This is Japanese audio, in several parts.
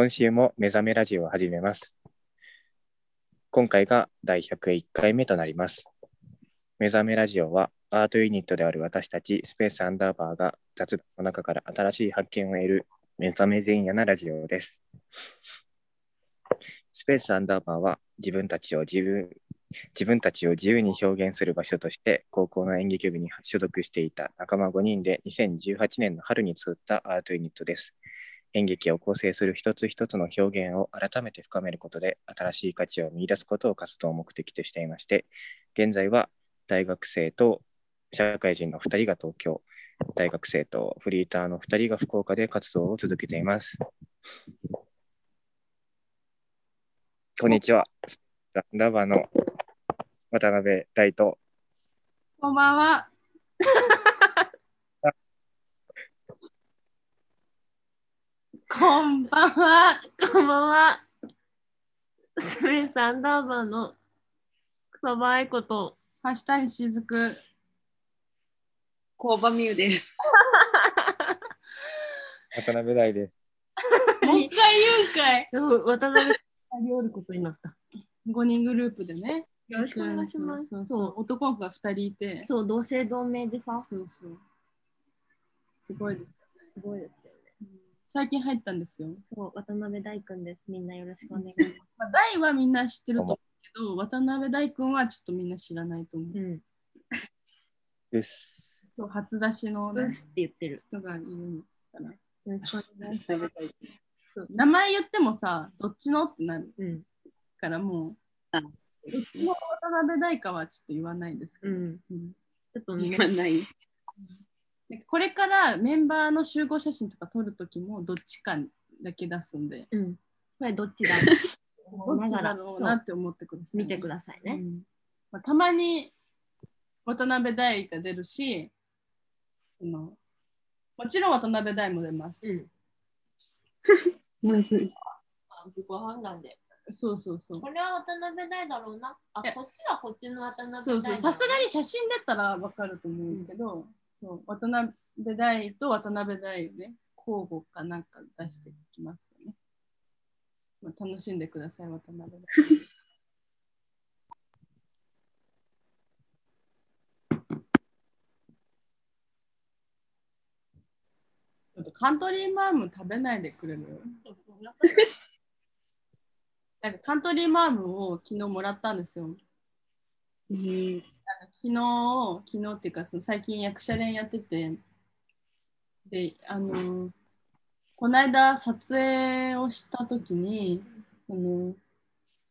今週も目覚めラジオを始めます。今回が第101回目となります。目覚めラジオはアートユニットである私たちスペースアンダーバーが雑談の中から新しい発見を得る目覚め前夜なラジオです。スペースアンダーバーは自分たちを自分自分たちを自由に表現する場所として高校の演劇部に所属していた仲間5人で2018年の春に作ったアートユニットです。演劇を構成する一つ一つの表現を改めて深めることで新しい価値を見出すことを活動を目的としていまして、現在は大学生と社会人の2人が東京、大学生とフリーターの2人が福岡で活動を続けています。こんにちは。ランダーバの渡辺大とこんばんは。こんばんは。こんばんは。スペースアンダーバーの草場愛子と。橋谷しずく。工場ミュです。渡辺大です。もう一回言うんかい。でも渡辺さんにおることになった。5人グループでね。よろしくお願いします。そうそそうう男の子が2人いて。そう同姓同名でさ。そうそう。すごいです。すごいです。最近入ったんですよ。そう渡辺大君です。みんなよろしくお願いします。まあ、大はみんな知ってると思うけど、渡辺大君はちょっとみんな知らないと思う。うん。です。そう初出しの、ねうっ、すって言ってる。人がいるのかな。よろしくお願いしそう名前言ってもさ、どっちのってなるます。うん。からもう、あどっちの渡辺大かはちょっと言わないですけど、うん。うんちょっとね今ない。でこれからメンバーの集合写真とか撮るときもどっちかだけ出すんで、うん。これどっちだ？どっちだろうなって思ってください、見てくださいね。うんまあ、たまに渡辺大が出るし、もちろん渡辺大も出ます。うん。自己判断で。そうそうそう。これは渡辺大だろうな。あ、こっちはこっちの渡辺大そうそう。さすがに。に写真出たらわかると思うけど、そう渡辺大と渡辺大をね、交互かなんか出してきますよね。まあ、楽しんでください、渡辺大。カントリーマーム食べないでくれる？なんかカントリーマームを昨日もらったんですよ。うん。昨日、昨日っていうかその最近役者練やってて、で、あの、この間撮影をした時に、その、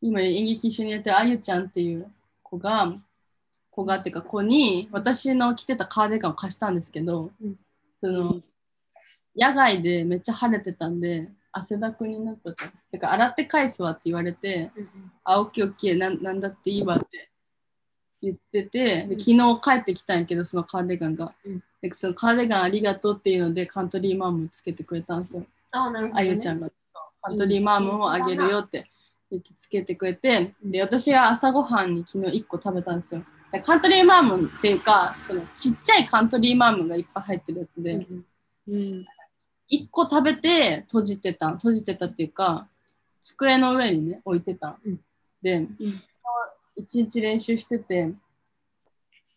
今演劇一緒にやってるあゆちゃんっていう子が、子がっていうか子に私の着てたカーディガンを貸したんですけど、うんその、野外でめっちゃ晴れてたんで、汗だくになったと。てか、洗って返すわって言われて、あ、オッケーオッケーなん、なんだっていいわって言ってて、で昨日帰ってきたんやけど、そのカーディガンが。うん。でそのカーディガンありがとうっていうので、カントリーマームつけてくれたんですよ。あ、なるほど、あゆちゃんが。カントリーマームをあげるよってつけてくれて、で、私が朝ごはんに昨日1個食べたんですよ。でカントリーマームっていうか、そのちっちゃいカントリーマームがいっぱい入ってるやつで、うんうん。1個食べて閉じてた。閉じてたっていうか机の上にね置いてた、うん。で、一日練習してて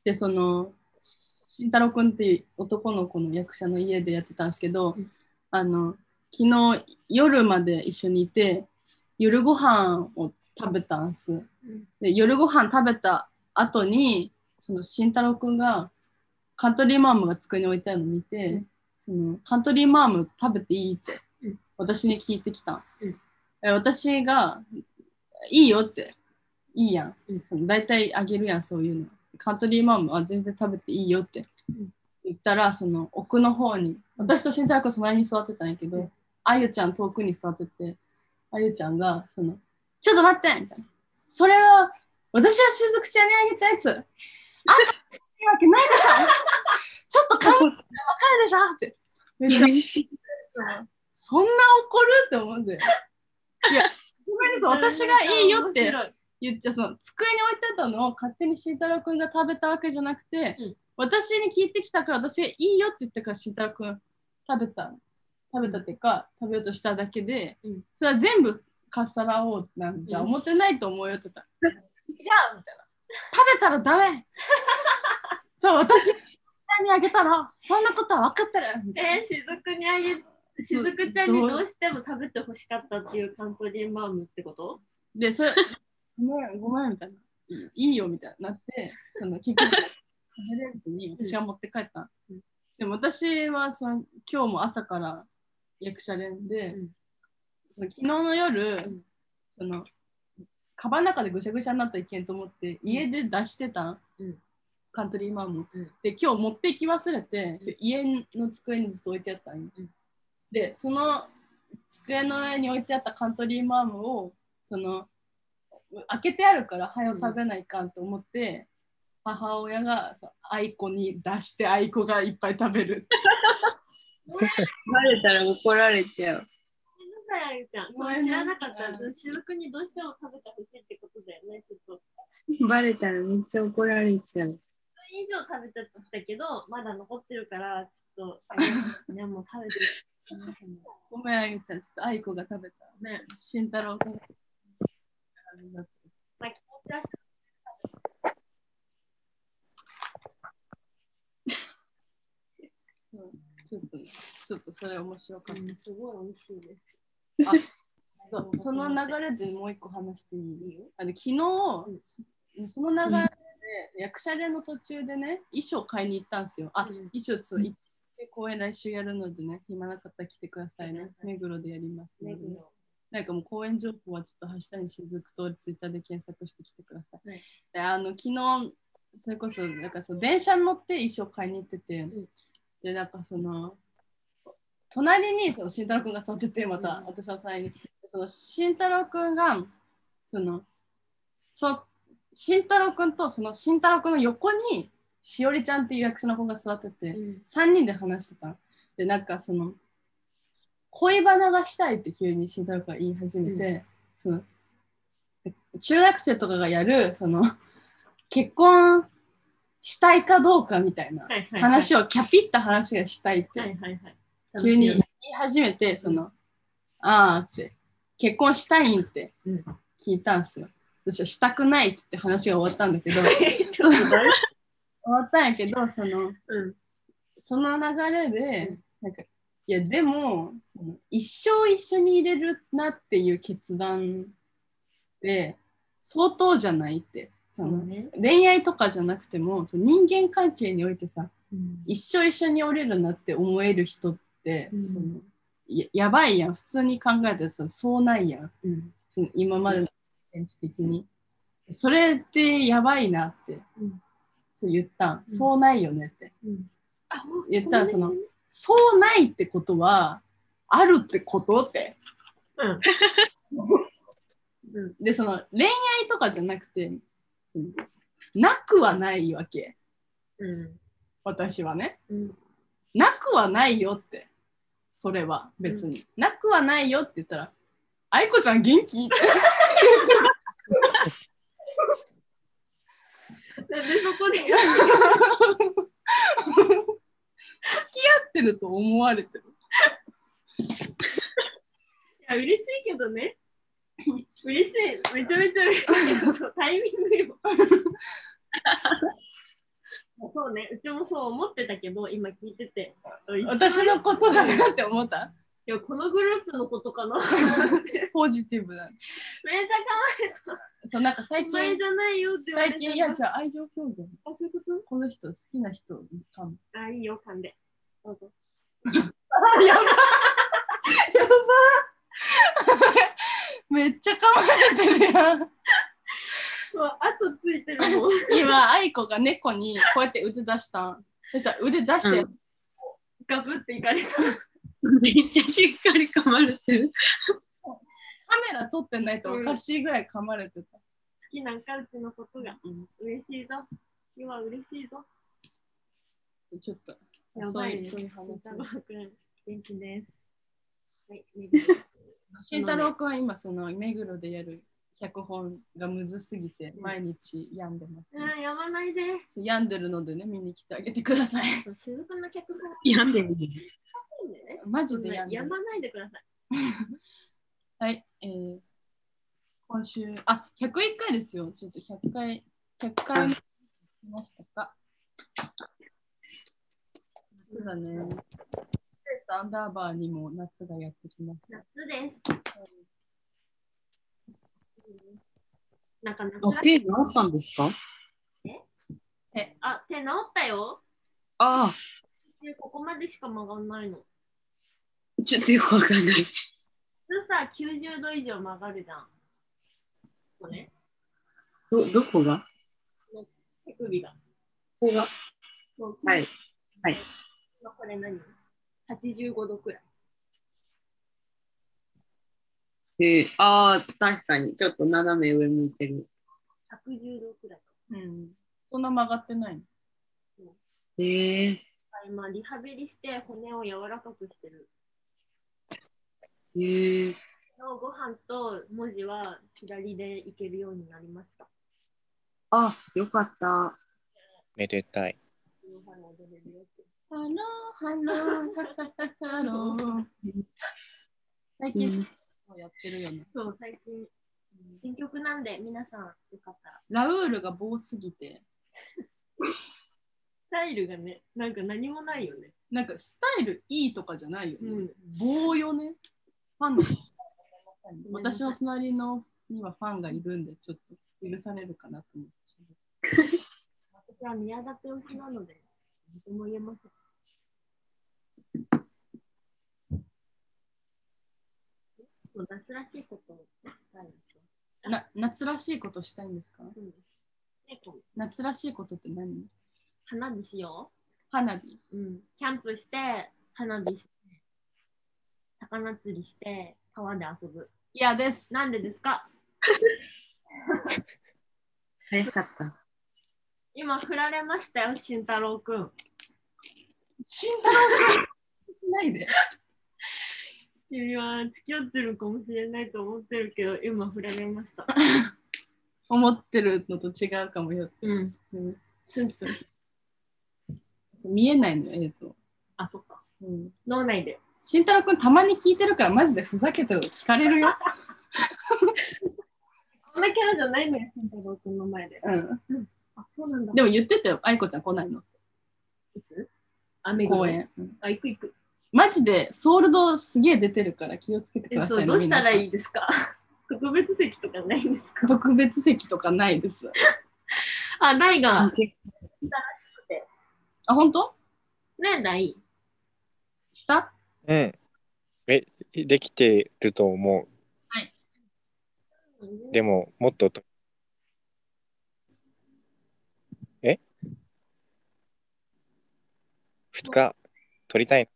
でその慎太郎くんっていう男の子の役者の家でやってたんですけど、うんあの昨日夜まで一緒にいて夜ご飯を食べたんです。で夜ご飯食べた後にその慎太郎くんがカントリーマームが机に置いてあるのを見て、うん。そのカントリーマーム食べていいって、うん私に聞いてきた、うん。え私がいいよっていいやん、大体あげるやんそういうの。カントリーマームは全然食べていいよって。ん。言ったらその奥の方に私と慎太郎くん隣に座ってたんやけど、うんあゆちゃん遠くに座っててあゆちゃんがそのちょっと待ってみたいな。それは私はしずくちゃんにあげたやつ。あんたいいわけないでしょ。ちょっと顔わかるでしょって。めっちゃ厳しい。そんな怒るって思うんで。いや、ごめんなさい、私がいいよって言っちゃその机に置いてたのを勝手に慎太郎くんが食べたわけじゃなくて、うん。私に聞いてきたから私がいいよって言ったから慎太郎くん食べたっ食べたっていうか、食べようとしただけで、うん。それは全部かっさらおうなんてうん思ってないと思うよって言った。ら、違うみたいな。食べたらダメ。そう、私にあげたら、そんなことは分かってる。えー、しずくにあげ、しずくちゃんにどう？しても食べてほしかったっていうカントリーマームってこと？で、それ、ごめん、ごめんみたいな。いいよみたいになって、その結局、食べれずに私が持って帰った。うん。でも私はその今日も朝から役者連で、うん。その昨日の夜、ん。その、カバンの中でぐしゃぐしゃになったらいけんと思って、家で出してた、うん。カントリーマーム、うん。で、今日持ってき忘れて、うん。家の机にずっと置いてあったんで、その机の上に置いてあったカントリーマームを、その、開けてあるから早く食べないかんと思って、母親が愛子に出して愛子がいっぱい食べる。バレたら怒られちゃう。ちゃん。知らなかった。うしずくにどうしても食べてほしいってことだよね、ちょっと。バレたらめっちゃ怒られちゃう。以上食べちゃったけど、まだ残ってるから、ちょっと、ね、もう食べてる。ごめん、あゆちゃん、ちょっと愛子が食べた。ね、慎太郎君が。まあ、気持ちょっと、ちょっとそれ面白かった。すごい美味しいです。そうその流れでもう一個話していい？あの昨日、その流れで役者連の途中でね、衣装買いに行ったんですよ。あ、うん衣装そう行って公演来週やるのでね、暇なかったら来てくださいね。目黒でやりますね、目黒。なんかもう公演情報はちょっとハッシュタグしずくとツイッターで検索してきてください。はいであの昨日それこそなんかそう電車に乗って衣装買いに行ってて、んでなんかその隣にその慎太郎君が座っててまた、うん私の隣にその慎太郎君がそのそ慎太郎君とその慎太郎君の横にしおりちゃんっていう役所の子が座ってて、うん3人で話してた。で、なんかその、恋バナがしたいって急に慎太郎君が言い始めて、その、中学生とかがやる、その、結婚したいかどうかみたいな。話を、キャピった話がしたいって。急に言い始めて、その、あーって、結婚したいんってうん聞いたんですよ。そしたらしたくないって話が終わったんだけど、終わったんやけど、その、夫うん。その流れで、うんなんか、いや、でも、一生一緒にいれるなっていう決断で、相当じゃないって。そのね。恋愛とかじゃなくても、その人間関係においてさ、うん一生一緒におれるなって思える人って、うんそのややばいやん。普通に考えたらさそうないやん。うん。その今までの現実的に。それってやばいなって、うんそう言ったん。うんそうないよねって。言ったらその、そうないってことは、あるってことって。うん。うん。で、その恋愛とかじゃなくて、なくはないわけ。うん。私はね。うん。なくはないよって。それは別に。なくはないよって言ったら、愛子ちゃん元気？って。なんでそこで？付き合ってると思われてる。嬉しいけどね。嬉しい。めちゃめちゃ嬉しいけど、タイミングよ。そうね、うちもそう思ってたけど、今聞いてて。私のことだなって思った？いや、このグループのことかな。めっポジティブだ。ちゃ可愛い。そう、なんか最お前近、じゃないよって。最近、いや、じゃあ愛情表現。あ、そういうこと？この人好きな人かも。あ、いいよ、噛んで。どうぞ。や ばやばめっちてるやん。うわ、後ついてるもん。今、愛子が猫にこうやって腕出したん。そしたら腕出して、うんガブっていかれた。めっちゃしっかり噛まれてる。カメラ撮ってないとおかしいぐらい噛まれてた。好きなんかうちのことが。嬉しいぞ。今嬉しいぞ。ちょっと、やばいね。そういう話元気です。はい、慎太郎君は今、その目黒でやる脚本がむずすぎて、毎日病んでます、あー、やまないで。病んでるのでね、見に来てあげてください。静かな脚本病んでる。マジでやんでるやまないでください。はい、えー、今週、あ、101回ですよ。ちょっと100回、100回目来ましたか。そうだね。スペースアンダーバーにも夏がやってきました。夏です。なんか夏あ、手治ったんですか？あ、手治ったよ。あでここまでしか曲がんないの。あ、ちょっとよくわかんない。普通さ、90度以上曲がるじゃん。これ、ど、どこが？手首が。ここがはい。はい。今これ何？?85 度くらい。えー、ああ、確かに。ちょっと斜め上向いてる。110度くらいか。うん。そんな曲がってないの？ええ今、リハビリして骨を柔らかくしてる。ええのご飯と文字は左でいけるようになりました。あ、よかった。めでたい。この春踊れるよってハロー、ハロー、ハロー。最近ん、もやってるよね。そう、最近、新曲なんで皆さんよかったら。ラウールが棒すぎて、スタイルがね、なんか何もないよね。なんかスタイルいいとかじゃないよね。うん。棒よね。ファンの私の隣のにはファンがいるんで、ちょっと許されるかなと思って。私は宮舘推しなので、何とも言えません。そう夏らしいことをしたいんですよ。な夏らしいことしたいんですか？うん夏らしいことって何？花火しよ花火。う。うん。キャンプして、花火して、魚釣りして、川で遊ぶ。嫌です。なんでですか？早かった。今振られましたよ、慎太郎くん。慎太郎君しないで。君は付き合ってるかもしれないと思ってるけど、今振られました。思ってるのと違うかもよ。うん。うんツンツンし見えないのよ、映像。あ、そっか。うん。脳内で。慎太郎君たまに聞いてるからマジでふざけて聞かれるよ。こんなキャラじゃないのよ、慎太郎くんの前で。うん。あ、そうなんだ。でも言ってたよ、愛子ちゃん来ないの。いつ？あ、目黒公園。うんあ、行く行く。マジでソールドすげえ出てるから気をつけてくださいね。どうしたらいいいですか？特別席とかないんですか？特別席とかないです。あ、ないが、結来たらしくて。あ、本当？ね、ない。した？うん。え、できてると思う。でも、もっとと。え ?2 日？取りたい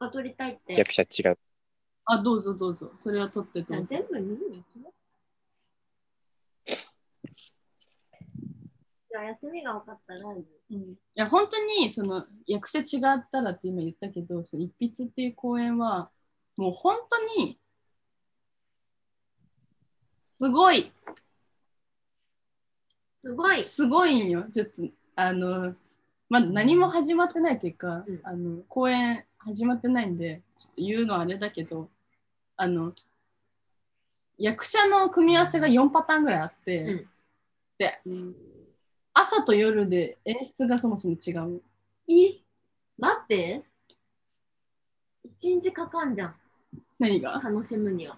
あ、撮りたいって。役者違う。あ、どうぞどうぞ。それは取ってどうぞ。全部見に行きます。じゃあ、休みが分かったら、うん、いや本当にその役者違ったらって今言ったけどその一筆っていう公演はもう本当にすごいすごい。すごいんよちょっとあのまだ何も始まってないっていうか、うんあの公演始まってないんでちょっと言うのはあれだけどあの役者の組み合わせが4パターンぐらいあって、うんでうん朝と夜で演出がそもそも違うえ待って。一日かかんじゃん。何が？楽しむには。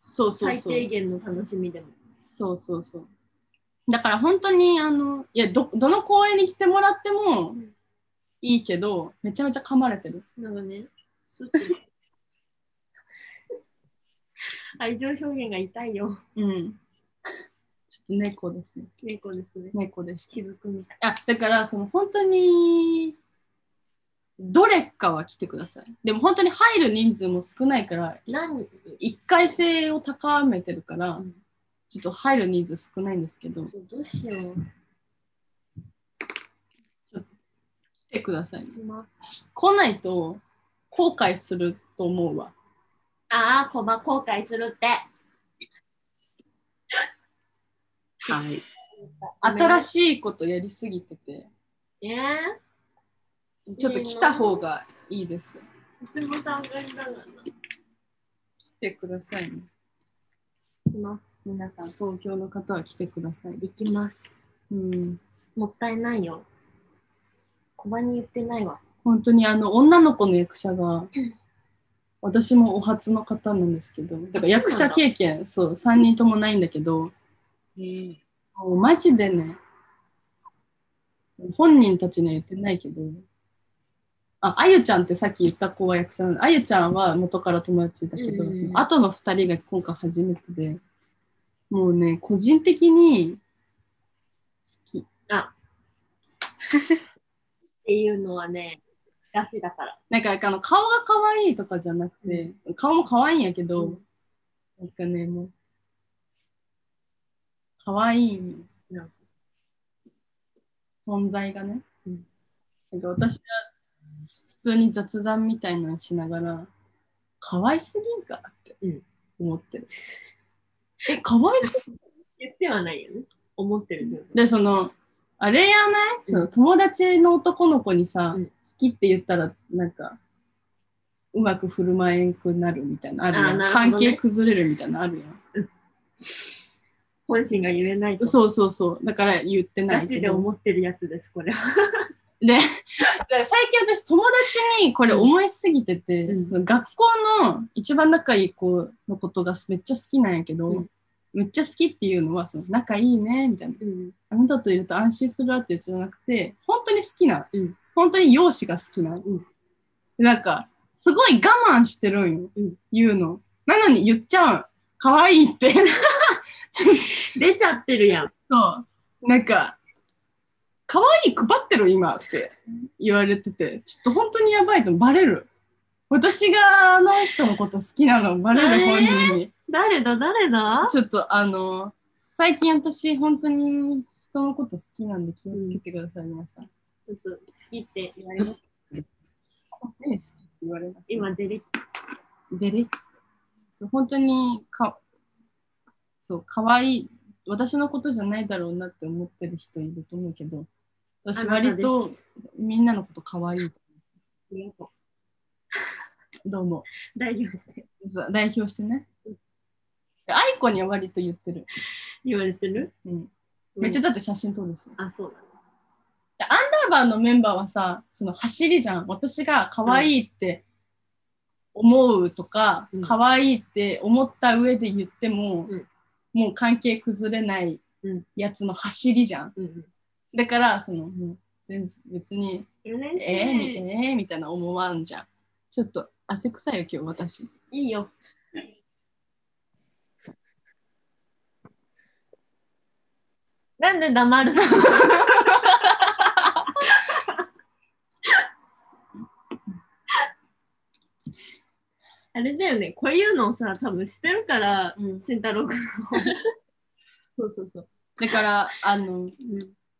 そうそう最そう低限の楽しみでも。そうそうそう。だから本当にあのいやどどの公演に来てもらってもんいいけどめちゃめちゃ噛まれてる。なんかね、愛情表現が痛いよ。うん。ちょっと猫ですね。猫ですね。猫でした。雫みたい。あだからその本当にどれかは来てください。でも本当に入る人数も少ないから何？一回性を高めてるから、うんちょっと入る人数少ないんですけどどうしよう。来てくださいね。今来ないと後悔すると思うわ。ああ、コバ後悔するって。はい。新い。しいことやりすぎてて、えー、ちょっと来た方がいいです。つも参加したがな。来てくださいね。行きます。皆さん、東京の方は来てください。行きます。うん。もったいないよ。小バに言ってないわ。本当にあの、女の子の役者が、私もお初の方なんですけど、だから役者経験、そう、3人ともないんだけど、もうマジでね、本人たちには言ってないけど、あ、あゆちゃんってさっき言った子は役者。あゆちゃんは元から友達だけど、うんその後の二人が今回初めてで、もうね、個人的に好き。っていうのはね、ガチだから。なんか、あの、顔が可愛いとかじゃなくて、顔も可愛いんやけど、うんなんかね、もう、可愛いうん存在がね。うんなんか私は普通に雑談みたいなのしながら、可愛すぎんかってうん思ってる。え、可愛い？言ってはないよね。思ってる。で、その、あれやない、うんその友達の男の子にさ、うん好きって言ったら、なんか、うまく振る舞えんくなるみたいなのあるやん。あーなるほどね関係崩れるみたいなのあるやん。本心が言えないと。そうそうそう。だから言ってないけど。ガチで思ってるやつです、これは。で、で最近私友達にこれ思いすぎてて、うんその学校の一番仲いい子のことがめっちゃ好きなんやけど、うんめっちゃ好きっていうのはその仲いいねみたいな。うん。あなたといると安心するわってやつじゃなくて、本当に好きな、うん本当に容姿が好きな、んなんか、すごい我慢してるんよ、うん言うの。なのに言っちゃうん。可愛いって。出ちゃってるやん。そう。なんか、可愛い配ってる今って言われてて、ちょっと本当にやばいとバレる。私があの人のこと好きなのバレる本人に。誰だ、誰だちょっとあの、最近私本当に人のこと好きなんで気をつけてください、皆さん。ちょっと好きって言われます？ね好きって言われます？今、出てきデレッそう本当にか、そう、可愛い私のことじゃないだろうなって思ってる人いると思うけど、私割とみんなのこと可愛いと思う。どうも。う。代表して代表してね。愛子には割と言ってる。言われてる？うん。めっちゃだって写真撮るし。あ、そうだね。でアンダーバーのメンバーはさ、その走りじゃん。私が可愛いって思うとか、うん可愛いって思った上で言っても、うんもう関係崩れないうんやつの走りじゃん。うんうん。だから、その、もう全別に。えー、みえー、みたいな思わんじゃん。ちょっと汗臭いよ、今日私。いいよ。なんで黙るの？あれだよね、こういうのをさ、多分してるから、うん慎太郎君そうそうそう。だから、あの、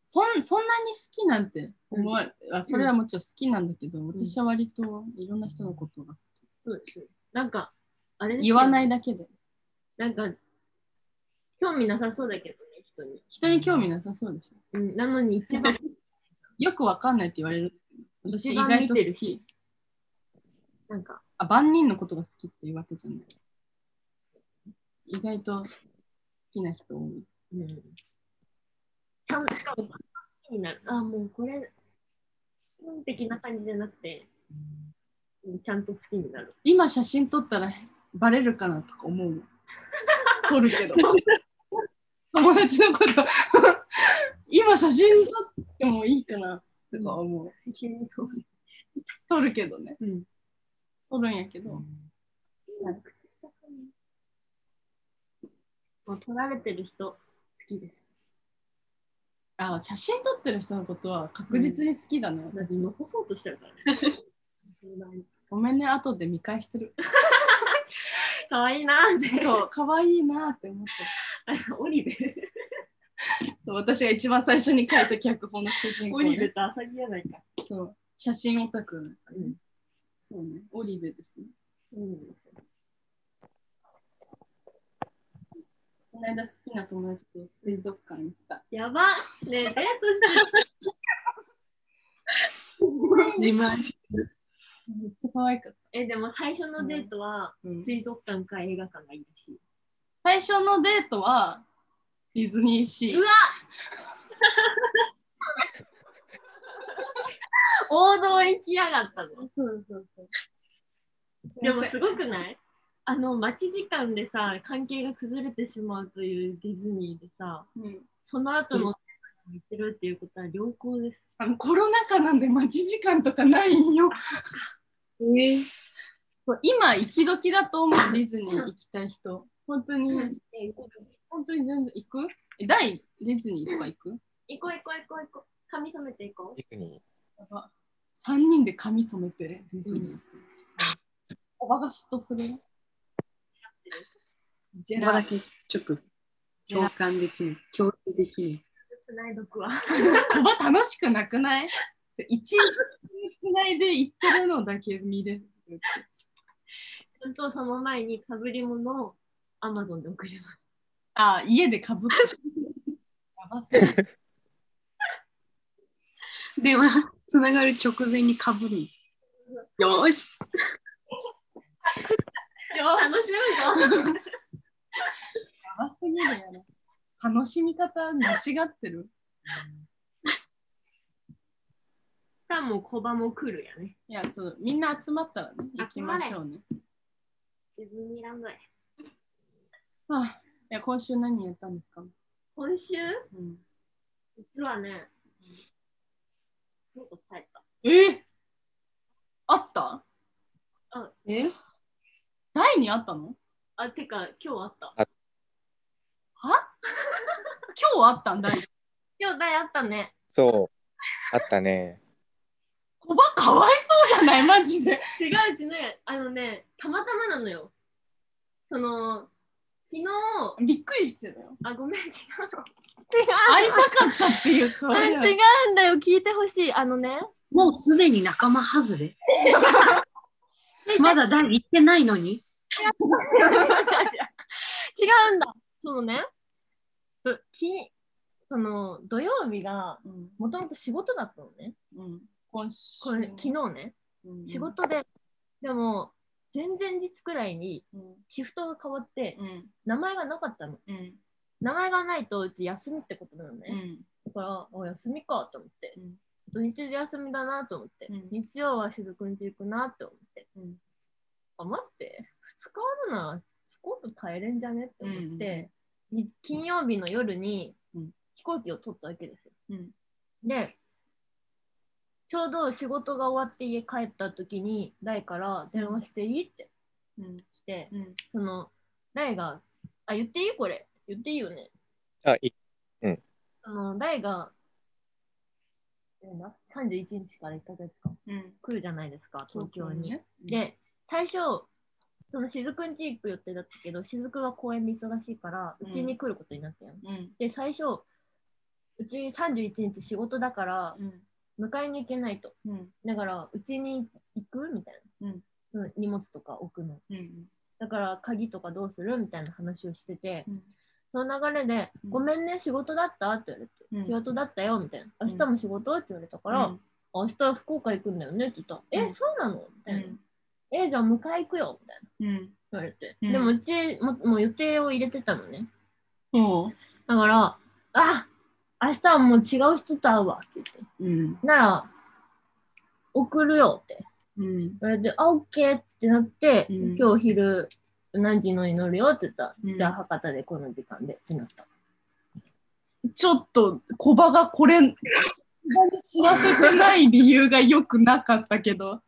そんそんなに好きなんて思わ、あそれはもちろん好きなんだけど、私は割といろんな人のことが好き。そうです。なんか、あれ言わないだけで。なんか、興味なさそうだけどね、人に。人に興味なさそうでしょ。うん、なのに一番、よくわかんないって言われる。私意外と好き。なんか、あ、万人のことが好きっていうわけじゃない。意外と好きな人多い。うん。ちゃんと、好きになる。あ、もうこれ、基本的な感じじゃなくて、うんちゃんと好きになる。今写真撮ったらバレるかなとか思うの。撮るけど。友達のこと今写真撮ってもいいかなとか思う。撮るけどね。うん。撮るんやけど。もう撮られてる人、好きです。あ、写真撮ってる人のことは確実に好きだね。私私、残そうとしてるからね。ごめん。ね、後で見返してる。かわいいなーって。そう、可愛いなって思ってオリベ。そう私が一番最初に書いた脚本の主人公、オリベね。とアサギやないか。そう、写真オタクなんかねうんそうね、オリベですね。うん。この間好きな友達と水族館行った。やばねえ、デートして自慢してる。めっちゃ可愛かった。え、でも最初のデートはうん水族館か映画館がいいらしい。最初のデートはディズニーシーう。わ王道行きやがったの。そうそうそう。でもすごくない？あの、待ち時間でさ、関係が崩れてしまうというディズニーでさ、うんその後の行ってるっていうことは良好です。あのコロナ禍なんで待ち時間とかないんよ。えそう今、行き時だと思う、ディズニー行きたい人。本当に、え行こう本当に全然行く？え、大？ディズニーとか行く？行こう行こう行こう行こう。髪染めていこう。ディズニやば3人で髪染めてディズニー行く。おばが嫉妬する？ジェラだけちょっと共感できる。共有できる。つないどくわ。おば楽しくなくない？一日つないで行ってるのだけ見れる。ちゃんとその前にかぶり物を Amazon で送ります。あ、家でかぶって。やばつながる直前にかぶる。よーし。楽しむぞ。やばすぎるよね。楽しみ方間違ってる。さあもう小バも来るやね。いや、そう、みんな集まったらね、行きましょうね。ディズニーランドへ。はあ、いや、今週何やったんですか、今週？うん、実はね、ちょっと帰った。え？あった？え？第にあったの？あ、てか今日あった。は？今日あったんだい？今日大あったね。ー。そう。あったね。コバかわいそうじゃない？マジで。違ううちね、あのね、たまたまなのよ。その、昨日、びっくりしてたよ。あ、ごめん、違うの。違 会いたかったっていう顔あで。違うんだよ、聞いてほしい。あのね、もうすでに仲間外れ まだ第行ってないのに 違うんだ。そのね、ときその土曜日がうん、もともと仕事だったのね。うん、今週。これ、昨日ね、うん仕事で、でも、前々日くらいにうん、シフトが変わって、うん、名前がなかったの。うん、名前がないとうち休みってことなのね。うん、だから、お休みかと思って、うん。土日で休みだなと思って、うん。日曜は雫んち行くなって思って、うん。あ、待って、2日あるな。ら飛行機帰れんじゃねって思って、に金曜日の夜にうん。飛行機を取ったわけですよ。うん、で、ちょうど仕事が終わって家帰った時に、大から電話していいってうん、来て、うん、その、大が、あ、言っていい？これ。言っていいよね。あ、いあの、大が、えな31日から1ヶ月間うん、来るじゃないですか、東京に。ね、で、最初、その雫んち行く予定だったけど、雫が公演で忙しいから、うんうちに来ることになったよ、うん、で、最初、うち31日仕事だから、うん、迎えに行けないと。うん、だから、うちに行くみたいな。うん。荷物とか置くの。うん、だから、鍵とかどうするみたいな話をしてて、うん、その流れで、うん。ごめんね、仕事だった？って言われて、うん。仕事だったよ、みたいな。うん。明日も仕事？って言われたから、うん。明日福岡行くんだよね？って言ったら、うん。え、そうなの？みたいな。うん。え、じゃあ迎え行くよ？みたいな。うん、言われて。うん。でもうちももう予定を入れてたのね。そだから、あ明日はもう違う人と会うわって言って。う、うん、なら、送るよって。うん、言われて、あ、オッケーってなって、うん。今日昼何時のに乗るよって言ったら、うん。じゃあ博多でこの時間でってなった。ちょっと、コバがこれ、コバに知らせてない理由がよくなかったけど、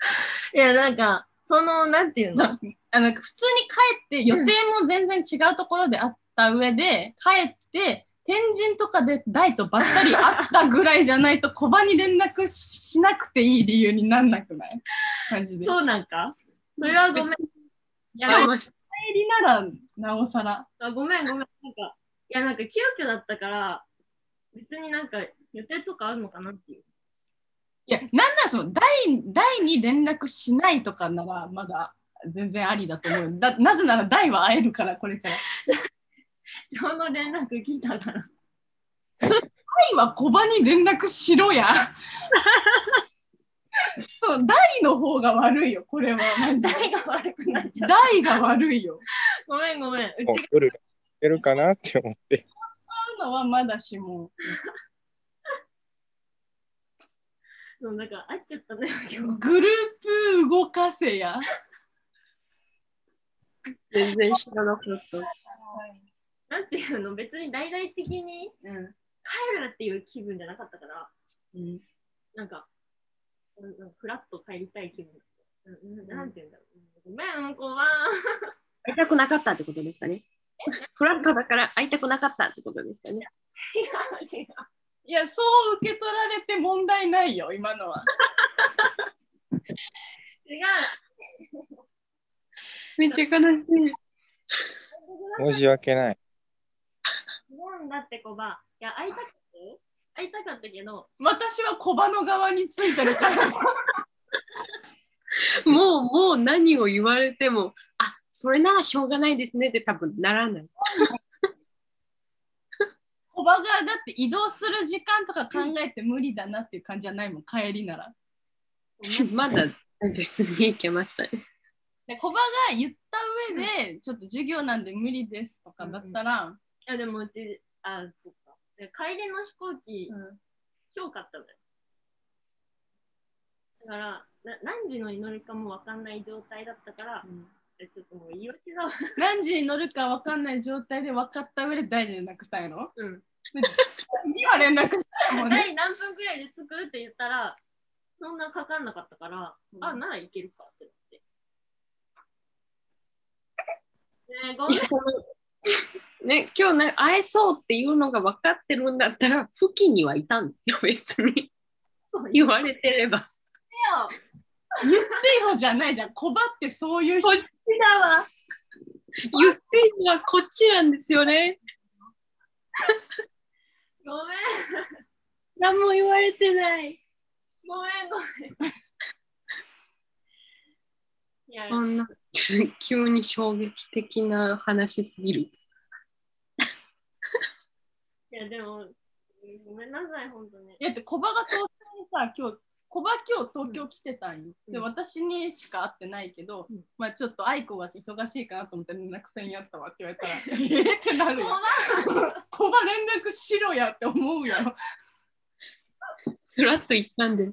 いや、なんか、その、なんていうの？あの普通に帰って、予定も全然違うところであった上で、帰って、天神とかで大とばったり会ったぐらいじゃないと、コバに連絡しなくていい理由になんなくない？マジで。そうなんか？それはごめん。しかもし帰りなら、なおさら。あごめんごめん。なんか、いや、なんか急遽だったから、別になんか予定とかあるのかなっていう。いや、なんならその、大、大に連絡しないとかなら、まだ全然ありだと思うよ。だなぜなら大は会えるから、これから。ちょうど連絡来たから。大はコバに連絡しろや。そう、大の方が悪いよ、これは。マジで。台が悪くなっちゃった。大が悪いよ。ごめんごめん。うちもう夜が出るかなって思って。使うのはまだしも。のなんか合っちゃったね、今日。グループ動かせや。全然知らなかった。なんていうの、別に大々的にうん。帰るっていう気分じゃなかったから、うんなんか、うんうんフラッと帰りたい気分。うんうんなんていうんだろう。ごめん、こばん。会いたくなかったってことですかね？フラットだから会いたくなかったってことですかね？違う違う。いや、そう受け取られて問題ないよ、今のは。違う。めっちゃ悲しい。申し訳ない。なんだってこば。いや、会いたかった？よ。会いたかったけど、私は小バの側についてるから。もう、もう何を言われても、あそれならしょうがないですねって多分ならない。小バがだって移動する時間とか考えて無理だなっていう感じじゃないもん、帰りなら。まだ別に行けましたね。で、小バが言った上で、ちょっと授業なんで無理ですとかだったら、いや、でもうち、あ、そっか。で帰りの飛行機、うん今日買ったのよ。だからな、何時のに乗るかもわかんない状態だったから、えちょっともう言い訳だわ。何時に乗るか分かんない状態で分かった上で大事に連絡したんやろうん。には連絡したもんね。第何分くらいで着くって言ったら、そんなかかんなかったから、うんあ、ならいけるかってなって。ねえ、ごめん。ね、今日ね会えそうっていうのが分かってるんだったら、付近にはいたんですよ、別に。言われてれば。言ってよじゃないじゃん。小バってそういう人こっちだわ。言っていいのはこっちなんですよね。ごめん。何も言われてない。ごめん、ごめん。いや、そんな、急に衝撃的な話すぎる。いやでも、ごめんなさい、本当に。いやって小バが東京にさ 今日小バ今日東京来てたんよ、うん。で私にしか会ってないけど、うん。まあちょっと愛子が忙しいかなと思って連絡せんやったわって言われたら えーってなるよ。小バ連絡しろやって思うよ。ふらっと言ったんで。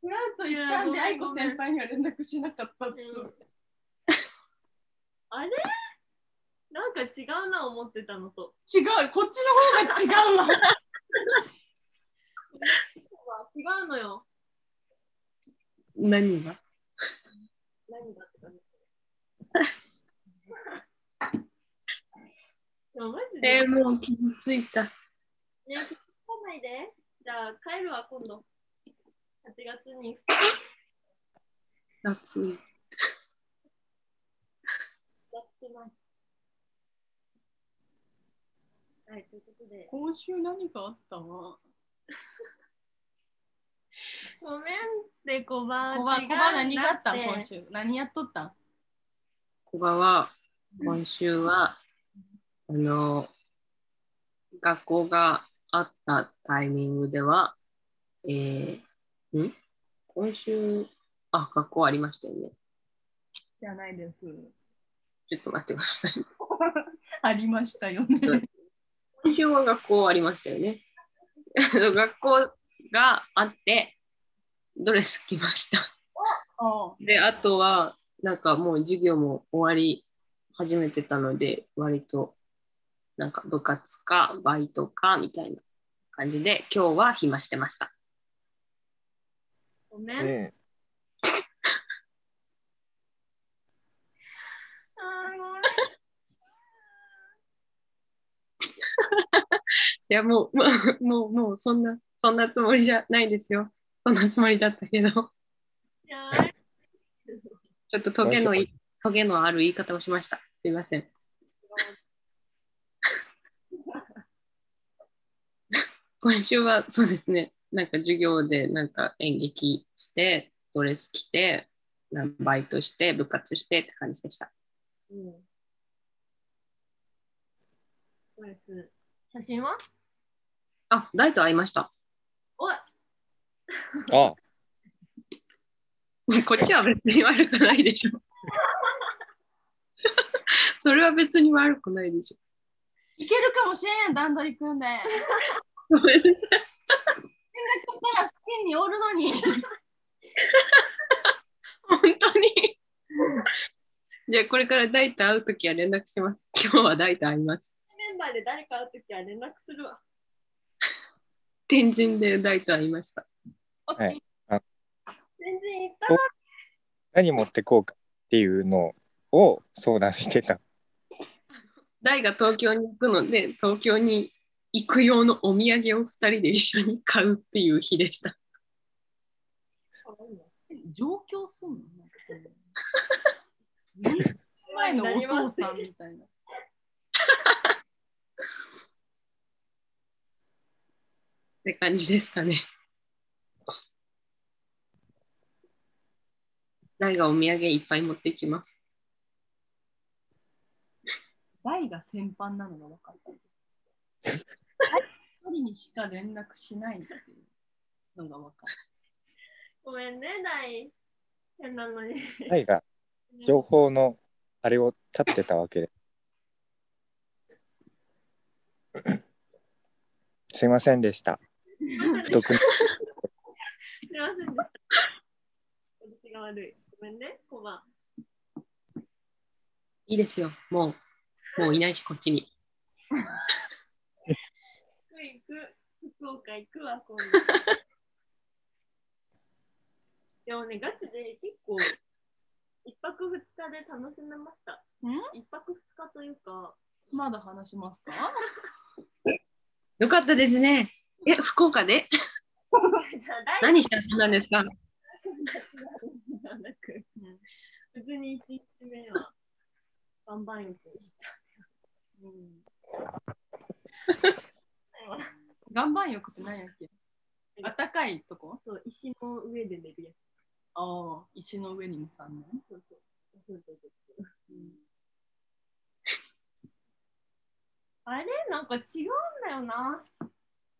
フランと言ったんで愛子先輩には連絡しなかったっす、うん。あれ？なんか違うな、思ってたのと。違うこっちの方が違うわ 違うのよ。何が？何がって感じ。でもマジで、えー、もう傷ついた。ね、来ないで。じゃあ帰るわ、今度。8月に。夏い。やってます。はい、ということで、今週何かあった？わ ごめんって、小バ小バ小バ何があった？今週。何やっとった？ん古賀は、今週は、あの、学校があったタイミングでは、えー、ん？今週、あ、学校ありましたよね。じゃないです。ちょっと待ってください。ありましたよね今週は学校ありましたよね。学校があって、ドレス着ました。あで、あとは、なんかもう授業も終わり始めてたので、割と、なんか部活かバイトかみたいな感じで、今日は暇してました。ごめ。うんん。あーごめん。いや、もう、もう、もう、もうそんな、そんなつもりじゃないですよ。そんなつもりだったけど、ちょっとトゲのい、トゲのある言い方をしました。すいません。今週はそうですね、なんか授業でなんか演劇して、ドレス着て、バイトして、部活してって感じでした。うん。写真は？あ、大と会いました。おいあ、こっちは別に悪くないでしょ。それは別に悪くないでしょ。いけるかもしれんやん、段取り組んで。連絡ごめんなさい。したら付近におるのに。本当に。じゃあこれから大と会うときは連絡します。今日は大と会います。メンバーで誰か会うときは連絡するわ。天神で大と会いました。はい全然行ったな。何持ってこうかっていうのを相談してた。大が東京に行くので、東京に行く用のお土産を2人で一緒に買うっていう日でした。上京すんの？なんかその前のお父さんみたいな。って感じですかね。大がお土産いっぱい持ってきます。大が先般なのが分かった。一人にしか連絡しないっていうのが分かごめんね、大。変なのに。愛が情報のあれを立ってたわけで。すいませんでした。不徳にすみませんでした。私が悪い。ごめんね、コバ。いいですよ。もう、もういないし、こっちに。福井行く、福岡行くわ、今度。でもね、ガチで結構、一泊二日で楽しめました。ん？一泊二日というか、まだ話しますか？よかったですね。え、福岡で？何して遊んですか？普通に一日目は、バンバン浴に行った。岩盤浴って何やっけ？あったかいとこ？そう、石の上で寝るやつ。ああ、石の上にもさんね。そうそう。そうそうそうあれ？なんか違うんだよな。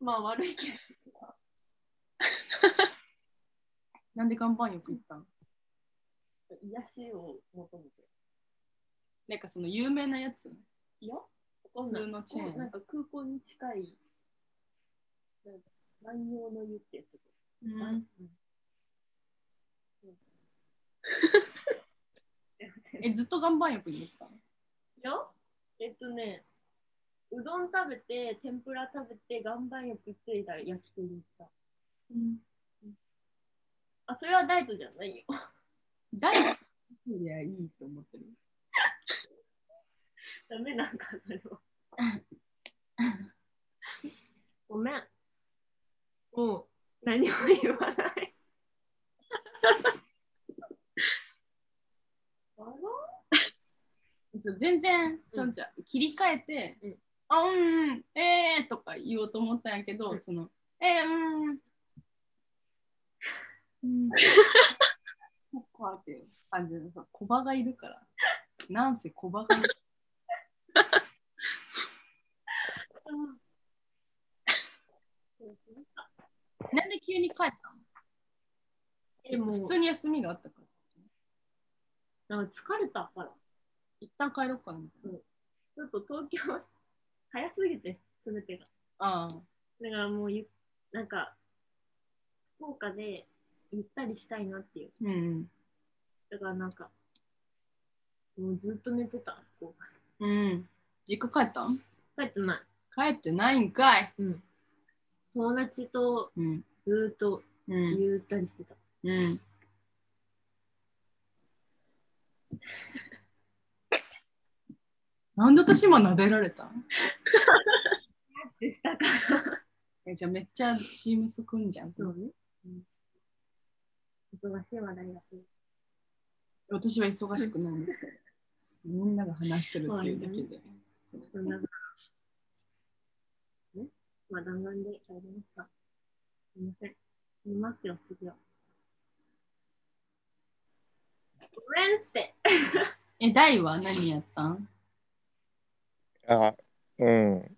まあ悪いけど。なんで岩盤浴行ったん癒しを求めて。なんかその有名なやつ？いや普通のチェーンなんか空港に近い、なんか万葉の湯ってやつ。うんうん え、ずっと岩盤浴に行ったの？いやえっとね、うどん食べて、天ぷら食べて、岩盤浴行って、焼き鳥行った。あ、それはダイエットじゃないよ。誰がいやいいと思ってる。ダメなんか、それは。ごめん。もう、何も言わない。あら？そう全然、そうじゃ切り替えて、うんあうんうんえーとか言おうと思ったんやけど、うん。そのえーうんうん。そっかっていう感じでさ小バがいるから。なんせ小バがいる。なんで急に帰ったの？でも、普通に休みがあったから。なんか疲れたから。一旦帰ろうかな。みたいなちょっと東京、早すぎて、すべてが。ああだからもうゆ、なんか、福岡でゆったりしたいなっていう。うんだからなんか、もうずっと寝てた、福岡うん実家帰った。帰ってない。帰ってないんかいうん。友達とうんずーっとうんゆったりしてた。うんなんで私今撫でられたでしたかじゃあめっちゃチームス組んじゃん。そうね。忙しい話題だ。私は忙しくないんですけど、みんなが話してるっていうだけで。そうそんなね。まあ、弾丸で帰りました。すみません。見ますよ、次は。ごめんって。え、大は何やったん？あ、うん。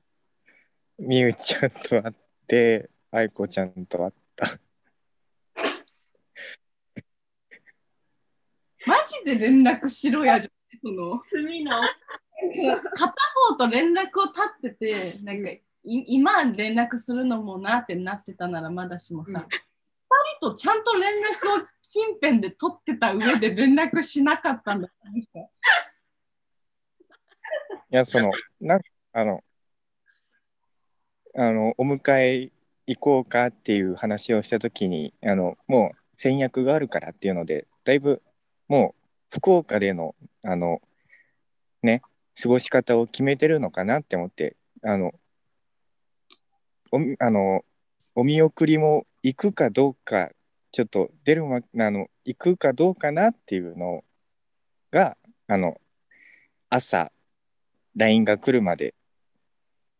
みゆちゃんと会って、愛子ちゃんと会った。マジで連絡しろやじゃん。その罪の片方と連絡を立ってて、なんかい今連絡するのもなってなってたならまだしもさ、うん二人とちゃんと連絡を近辺で取ってた上で連絡しなかったんだ。いや、その、なんあの、あの、お迎え行こうかっていう話をしたときに、あの、もう戦略があるからっていうので、だいぶもう福岡での、あの、ね、過ごし方を決めてるのかなって思って、あの、おあの、お見送りも行くかどうか、ちょっと出るま、あの、行くかどうかなっていうのが、あの、朝、LINE が来るまで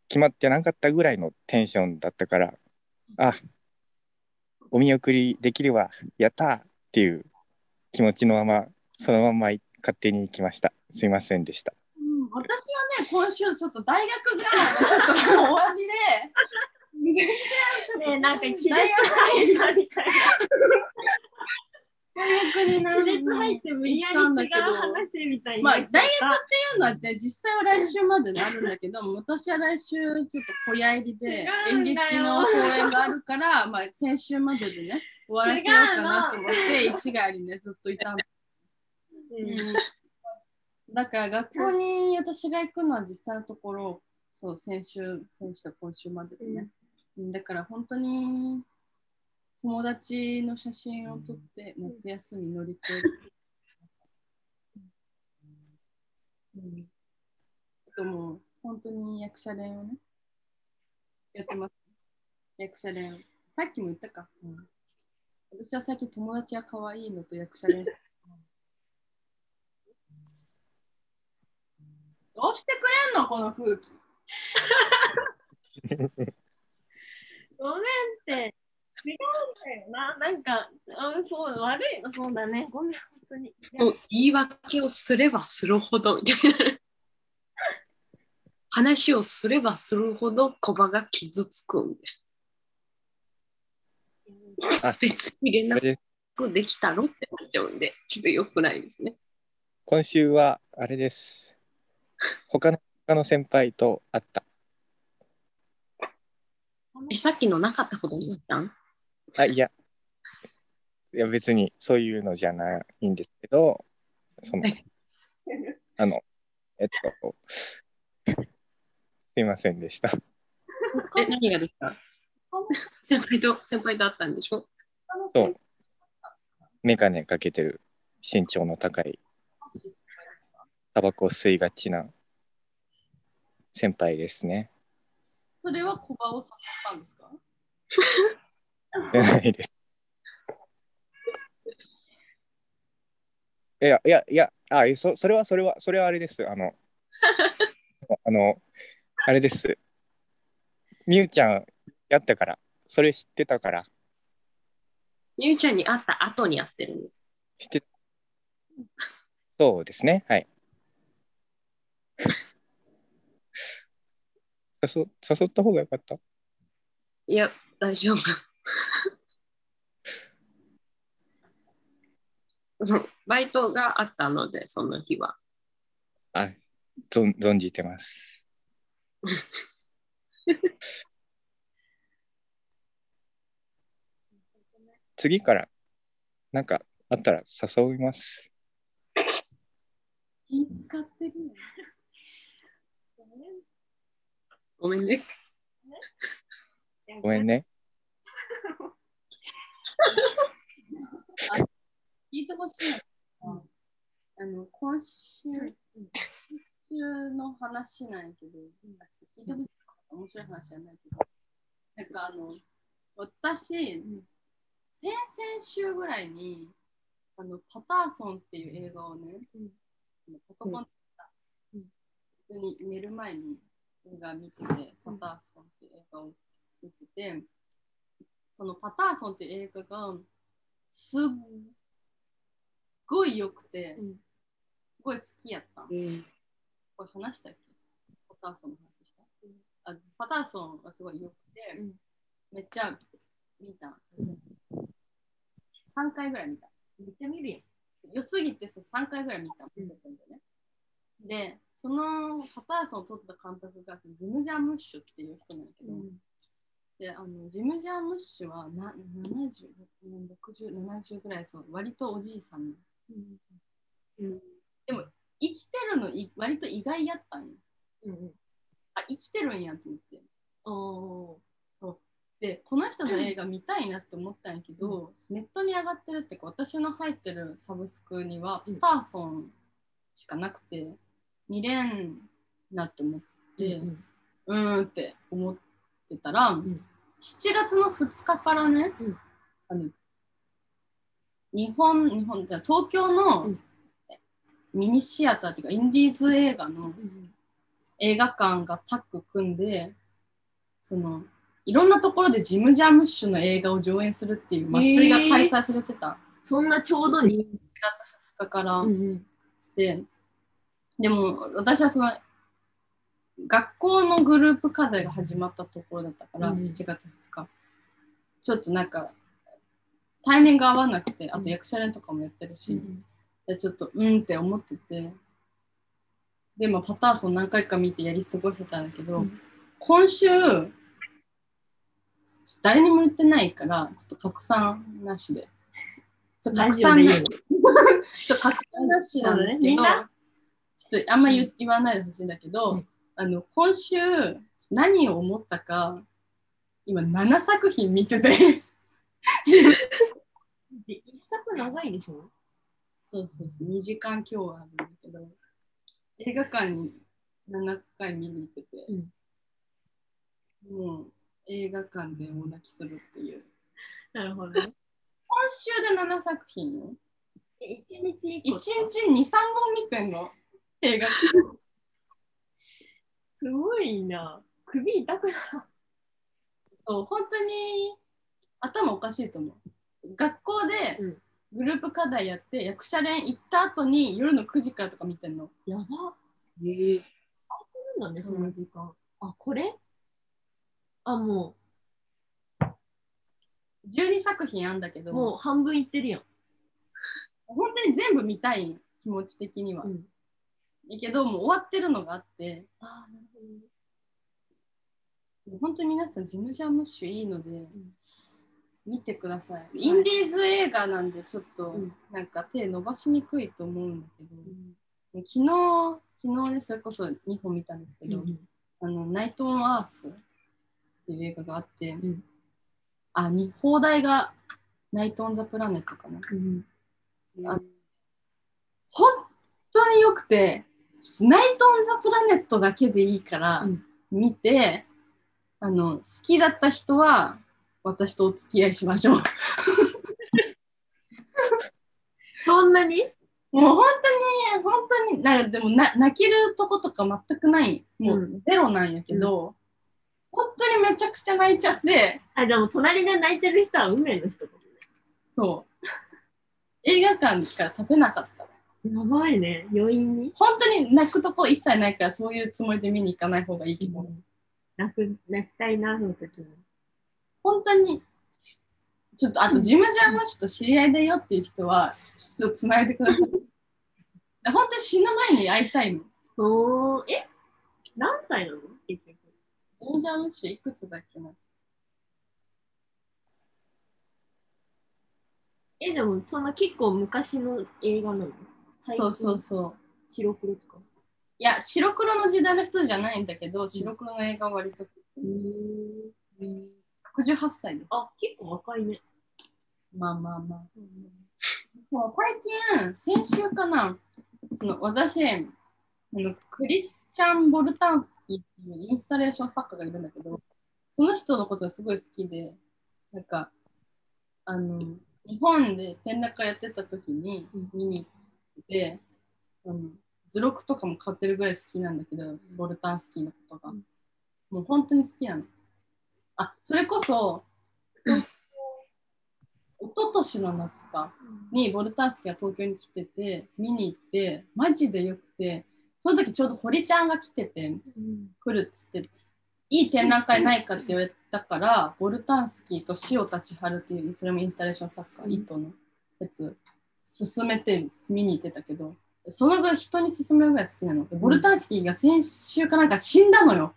決まってなかったぐらいのテンションだったから、あ、お見送りできるわ、やったーっていう気持ちのまま、そのまま勝手に行きました。すいませんでした。うん、私はね、今週ちょっと大学ぐらいのちょっと終わりで、全然ちょっとねなんか亀裂大学入ったみたいな。大学にな亀裂入って無理やり違う話みたいにまあ。大学っていうのはね実際は来週までにあるんだけど私は来週ちょっと小屋入りで違演劇の公演があるから、まあ、先週まででね終わらせようかなと思って一概にねずっといたんだ、うん。うんだから学校に私が行くのは実際のところそう先週先週と今週まででね、うんだから本当に友達の写真を撮って夏休み乗り越える。うん、あともう本当に役者練をね、やってます。役者練。さっきも言ったか。うん、私は最近友達は可愛いのと役者練。どうしてくれんの？この空気。ごめんって。違うんだよな。なんか、あそう、悪いの、そうだね。ごめん、本当に。もう言い訳をすればするほどみたいな話をすればするほどコバが傷つくんです。あ別に連絡できたろってなっちゃうんで、ちょっと良くないですね。今週はあれです。他の他の先輩と会った。え、さっきのなかったことになったん？あ、いや。いや、別にそういうのじゃないんですけど、そのはい、あの、えっと、すいませんでした。え、何がですか？先輩と、先輩と会ったんでしょ？そう。メガネかけてる身長の高い、タバコを吸いがちな先輩ですね。それは小バを誘ったんですか？でないです。いや、いや、いや、あ、えそそれは、それは、それはあれです。あの、あの、あれです。みゆちゃんやったから、それ知ってたから、みゆちゃんに会った後に会ってるんです。知って、そうですね、はい。誘誘った方がよかった？いや、大丈夫。そのバイトがあったので、その日は。あ、存存じてます。次から、なんかあったら誘います。気使ってるのごめんね。ごめんね。聞いてほしいのが、あの今週、今週の話なん。やけど、聞いてほしい面白い話じゃないけど、なん。かあの、私、先々週ぐらいに、あのパターソンっていう映画をね、あのパソコンで普通に寝る前に映画見てて、パターソンっていう映画を見てて、そのパターソンっていう映画がすっごい良くて、うんすごい好きやったん。うん。これ話したっけ？パターソンの話した、あパターソンがすごい良くて、うんめっちゃ見た。3回ぐらい見た。めっちゃ見るやん。良すぎてさ3回ぐらい見たの、うんね。で、そのパターソンを取った監督がジム・ジャームッシュっていう人なんだけど、であのジム・ジャームッシュはな70、60、70ぐらいそう割とおじいさん。なのうん。生きてるのい割と意外やったんよ。うんあ生きてるんやと思って。おそう。でこの人の映画見たいなって思ったんやけど、ネットに上がってるって私の入ってるサブスクにはうん。パーソンしかなくて見れんなって思って、うんうーんって思ってたら、ん7月の2日からね、うん。あの日本日本じゃ東京のうん。ミニシアターっていうかインディーズ映画のうん映画館がタッグ組んでそのいろんなところでジム・ジャームッシュの映画を上演するっていう祭りが開催されてた、そんなちょうどに。7月2日から。ん。ででも私はその学校のグループ課題が始まったところだったから、うん。7月2日。ちょっとなんかタイミング合わなくてあと役者連とかもやってるし、でちょっとうんって思っててでもパターソン何回か見てやり過ごしてたんだけど、うん。今週誰にも言ってないからちょっと拡散なしで。ちょっとラ拡散なジオで言うの。ちょっと拡散なし なんですけど、ね。ちょっとあんま言,、言わないでほしいんだけど、うんあの今週何を思ったか今7作品見てて。で 一作長いでしょ？そうそうそう。2時間今日あるんだけど。映画館に7回見に行ってて、もう映画館で大泣きするっていう。なるほどね。今週で7作品よ。一日一1個。日23本見てんの？映画 すごいな。首痛くなそう、本当に頭おかしいと思う。学校でうんグループ課題やって、役者練行った後に夜の9時からとか見てんの。やば。ええそうなんだね、その時間。あ、これ？あ、も12作品あんだけう、ど、もう半分いってるやん。本当に全部見たい気持ち的には。ん。けど、もう終わってるのがあって、あーなるほど。ね。本当に皆さん、ジム・ジャームッシュいいので、見てください。インディーズ映画なんで、ちょっとうん。なんか手伸ばしにくいと思うんだけど、うん。昨日、昨日ね、それこそ2本見たんですけど、あの、ナイト・オン・アースっていう映画があって、ん。あ、に放題がナイト・オン・ザ・プラネットかな。うん。あ本当によくて、ナイト・オン・ザ・プラネットだけでいいからうん見て、あの、好きだった人は私とお付き合いしましょう。そんなに？もう本当に、本当に、なんかでもな泣けるとことか全くない、もううゼロなんやけど、本当にめちゃくちゃ泣いちゃって、あ、じゃあもう隣で泣いてる人は運命の人かもそう。映画館から立てなかった。ね。やばいね、余韻に。本当に泣くとこ一切ないから、そういうつもりで見に行かない方がいいけど、泣く、泣きたいな、その時に。本当に、ちょっとあとジムジャームッシュと知り合いだよっていう人は、ちょっとつないでください。本当に死ぬ前に会いたいの。おー、え？何歳なの？結局。ジムジャームッシュいくつだっけなえ、でもそんな結構昔の映画なの？そうそうそう。白黒とか。いや、白黒の時代の人じゃないんだけど、白黒の映画は割とへー68歳です。あ、結構若いね。まあまあまあ。もう最近、先週かな、その私あの、クリスチャン・ボルタンスキーっていうインスタレーション作家がいるんだけど、その人のことがすごい好きで、なんか、あの、日本で展覧会やってた時に見に行って、あの図録とかも買ってるぐらい好きなんだけど、ボルタンスキーのことが。もう本当に好きなの。あ、それこそ、一昨年の夏かにボルタンスキーが東京に来てて見に行ってマジでよくてその時ちょうど堀ちゃんが来てて来るっつっていい展覧会ないかって言われたからボルタンスキーと塩田千春っていうそれもインスタレーション作家、うん。糸のやつ勧めて見に行ってたけど、そのぐらい人に勧めるぐらい好きなの。でボルタンスキーが先週かなんか死んだのよ。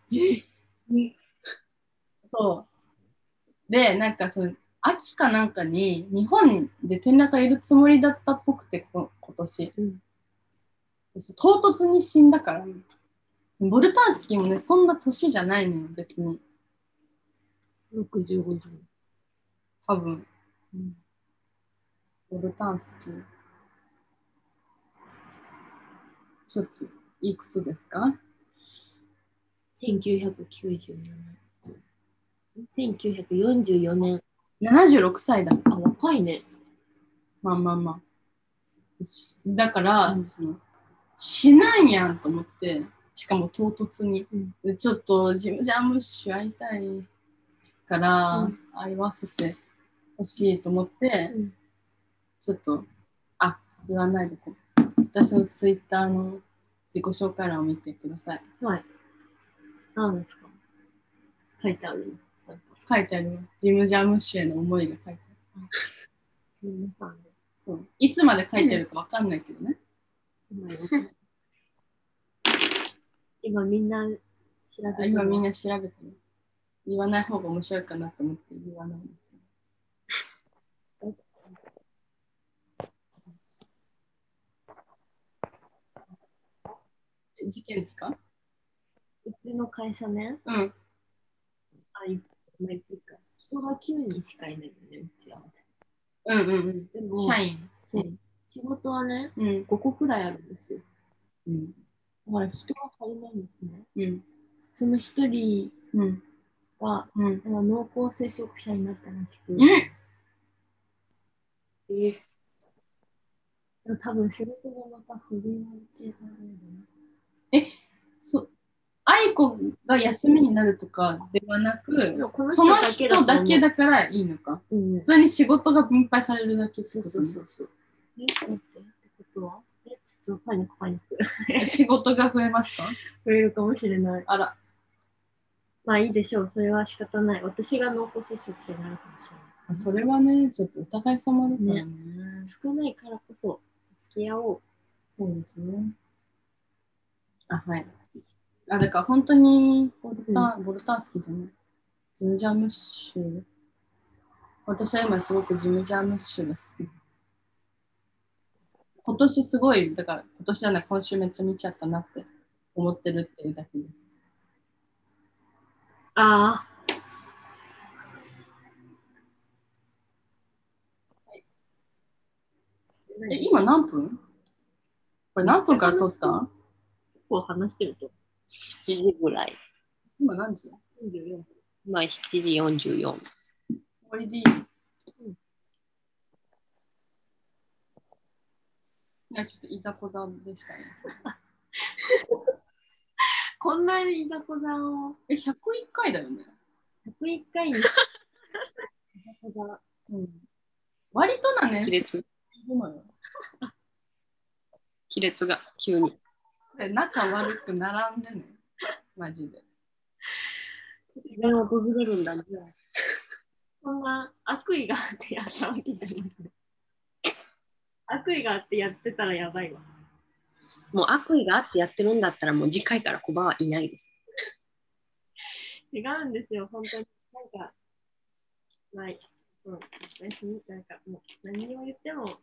そう。で、なんかその、秋かなんかに日本で転落がいるつもりだったっぽくて、こ今年。うん唐突に死んだから。ボルタンスキーもね、そんな年じゃないのよ、別に。60、50。多分。うんボルタンスキー。ちょっと、いくつですか？1994年。1944年。?76 歳だ。あ、若いね。まあまあまあ。しだから、うんその死なんやんと思って、しかも唐突に。うんでちょっとジムジャームッシュ会いたいから、うん会わせてほしいと思って、うんちょっと、あ、言わないでこう。私のツイッターの自己紹介欄を見てください。はい。何ですか？書いてある書いてあるよ。ジムジャームッシュへの思いが書いてある。皆さんね。そう。いつまで書いてるかわかんないけどね。今 今みんな調べて今みんな調べてる。言わない方が面白いかなと思って言わないんですけど。え事件ですか？うちの会社ね、うん。あ、いまあ、っていうか、人が9人しかいないのね、うちは。うんうんうん。でも、社員。そう仕事はね、うん。5個くらいあるんですよ。うん。だから人が足りないんですね。うん。その一人うん。が、うん。濃厚接触者になったらしく、うん。えでも多分仕事がまた振り落ちされるそう。愛子が休みになるとかではなくその人だけだからいいのか。うん普通に仕事が分配されるだけってそうことねそうそうそう。え、待って、ってことは？え、ちょっとパニックパニック。仕事が増えますか？増えるかもしれない。あら。まあいいでしょう。それは仕方ない。私が濃厚接触者になるかもしれない。それはね、ちょっとお互い様だからね。少ないからこそ付き合おう。そうですね。あ、はい。あ、だから本当にボルタン、ボルタン好きじゃない？ジムジャームッシュ。私は今すごくジムジャームッシュが好き。今年すごい、だから今年じゃない、今週めっちゃ見ちゃったなって思ってるっていうだけです。ああ。え、今何分？これ何分から撮った？結構話してると。7時ぐらい。今何時？終44分。まあ7時44。わりでいい、うんいや、ちょっといざこざでしたね。こんなにいざこざをえ、101回だよね。101回に。いざこざ。うん。割となね、亀裂。亀裂が急に。で、仲悪く並んでね。マジで。自分は訪れるんだね。そんな悪意があってやったわけじゃない。悪意があってやってたらやばいわ。もう悪意があってやってるんだったらもう次回からコバはいないです。違うんですよ、本当に。なんか、ない。そうですね。なんかもう何を言っても、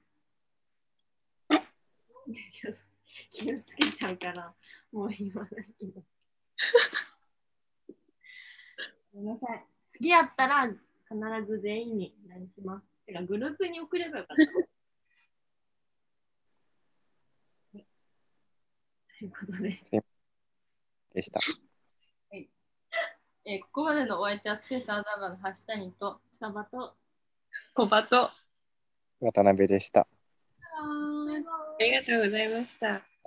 ちょっと傷つけちゃうから、もう言わないの。ごめんなさい。好きやったら必ず全員に LINE します。てか、グループに送ればよかった。ということで、でした。えーここまでのお相手はスペースアダーバーの橋谷と、サバと、コバと、渡辺でした。ありがとうございました。